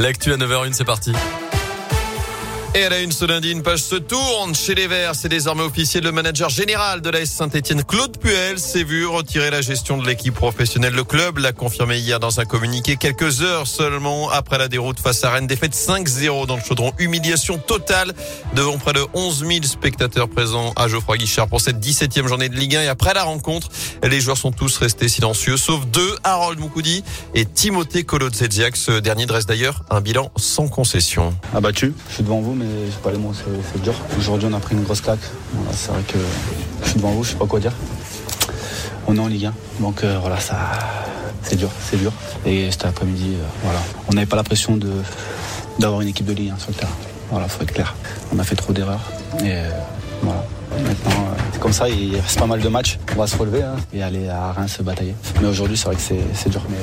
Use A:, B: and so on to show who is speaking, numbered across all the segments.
A: L'actu à 9h01, c'est parti.
B: Et à la une ce lundi, une page se tourne chez les Verts. C'est désormais officiel. Le manager général de la Saint-Etienne, Claude Puel, s'est vu retirer la gestion de l'équipe professionnelle. Le club l'a confirmé hier dans un communiqué quelques heures seulement après la déroute face à Rennes. Défaite 5-0 dans le chaudron. Humiliation totale devant près de 11 000 spectateurs présents à Geoffroy Guichard pour cette 17e journée de Ligue 1. Et après la rencontre, les joueurs sont tous restés silencieux, sauf deux, Harold Moukoudi et Timothée Kolodzedziak. Ce dernier dresse d'ailleurs un bilan sans concession.
C: Abattu, je suis devant vous mais j'ai pas les mots, c'est dur. Aujourd'hui, on a pris une grosse claque. c'est vrai que je suis devant vous, je sais pas quoi dire. On est en Ligue 1, donc euh, voilà, ça, c'est dur, c'est dur. Et cet après-midi, euh, voilà, on n'avait pas la pression de d'avoir une équipe de Ligue 1 sur le terrain. Voilà, faut être clair. On a fait trop d'erreurs et euh, voilà. Maintenant, comme ça, il reste pas mal de matchs. On va se relever hein, et aller à Reims se batailler. Mais aujourd'hui, c'est vrai que c'est dur, mais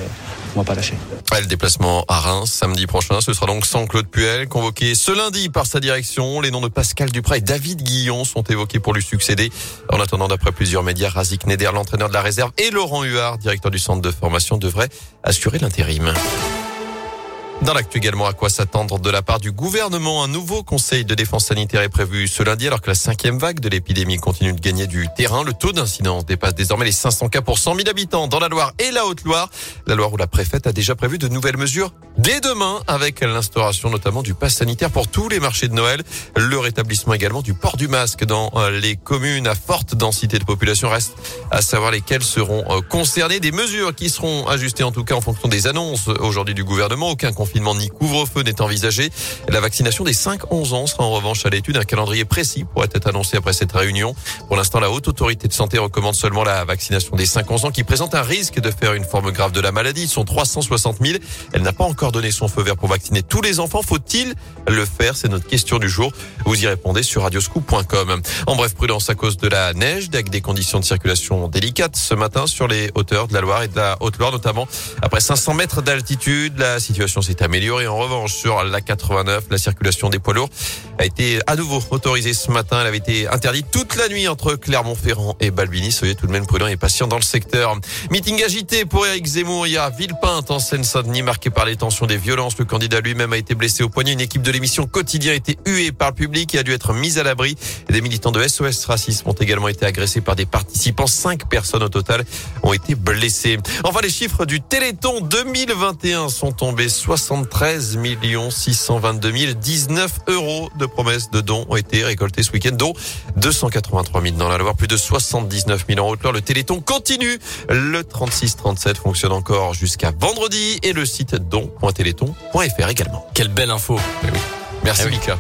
C: on va pas lâcher.
B: le déplacement à Reims samedi prochain, ce sera donc sans Claude Puel, convoqué ce lundi par sa direction. Les noms de Pascal Duprat et David Guillon sont évoqués pour lui succéder. En attendant, d'après plusieurs médias, Razik Neder, l'entraîneur de la réserve, et Laurent Huard, directeur du centre de formation, devraient assurer l'intérim. Dans l'actu également, à quoi s'attendre de la part du gouvernement? Un nouveau conseil de défense sanitaire est prévu ce lundi alors que la cinquième vague de l'épidémie continue de gagner du terrain. Le taux d'incidence dépasse désormais les 500 cas pour 100 000 habitants dans la Loire et la Haute-Loire. La Loire où la préfète a déjà prévu de nouvelles mesures dès demain avec l'instauration notamment du pass sanitaire pour tous les marchés de Noël. Le rétablissement également du port du masque dans euh, les communes à forte densité de population reste à savoir lesquelles seront euh, concernées. Des mesures qui seront ajustées en tout cas en fonction des annonces aujourd'hui du gouvernement. Aucun confinement ni couvre-feu n'est envisagé. La vaccination des 5-11 ans sera en revanche à l'étude. Un calendrier précis pourrait être annoncé après cette réunion. Pour l'instant, la Haute Autorité de Santé recommande seulement la vaccination des 5-11 ans qui présente un risque de faire une forme grave de la maladie. Ils sont 360 000. Elle n'a pas encore donné son feu vert pour vacciner tous les enfants. Faut-il le faire? C'est notre question du jour. Vous y répondez sur radioscoop.com. En bref, prudence à cause de la neige, avec des conditions de circulation délicates ce matin sur les hauteurs de la Loire et de la Haute-Loire, notamment après 500 mètres d'altitude. La situation s'est améliorée en revanche, sur la 89, la circulation des poids lourds a été à nouveau autorisée ce matin. Elle avait été interdite toute la nuit entre Clermont-Ferrand et Balbini. Soyez tout de même prudents et patients dans le secteur. Meeting agité pour Eric Zemmour. Il y a Villepinte en Seine-Saint-Denis, marqué par les tensions des violences. Le candidat lui-même a été blessé au poignet. Une équipe de l'émission Quotidien a été huée par le public et a dû être mise à l'abri. Des militants de SOS Racisme ont également été agressés par des participants. Cinq personnes au total ont été blessées. Enfin, les chiffres du Téléthon 2021 sont tombés 73 13 622 019 euros de promesses de dons ont été récoltés ce week-end, dont 283 000 dans la Loire, plus de 79 000 en Haute-Loire. Le Téléthon continue. Le 36-37 fonctionne encore jusqu'à vendredi et le site don.téléthon.fr également.
A: Quelle belle info.
B: Merci
A: eh
B: Mika.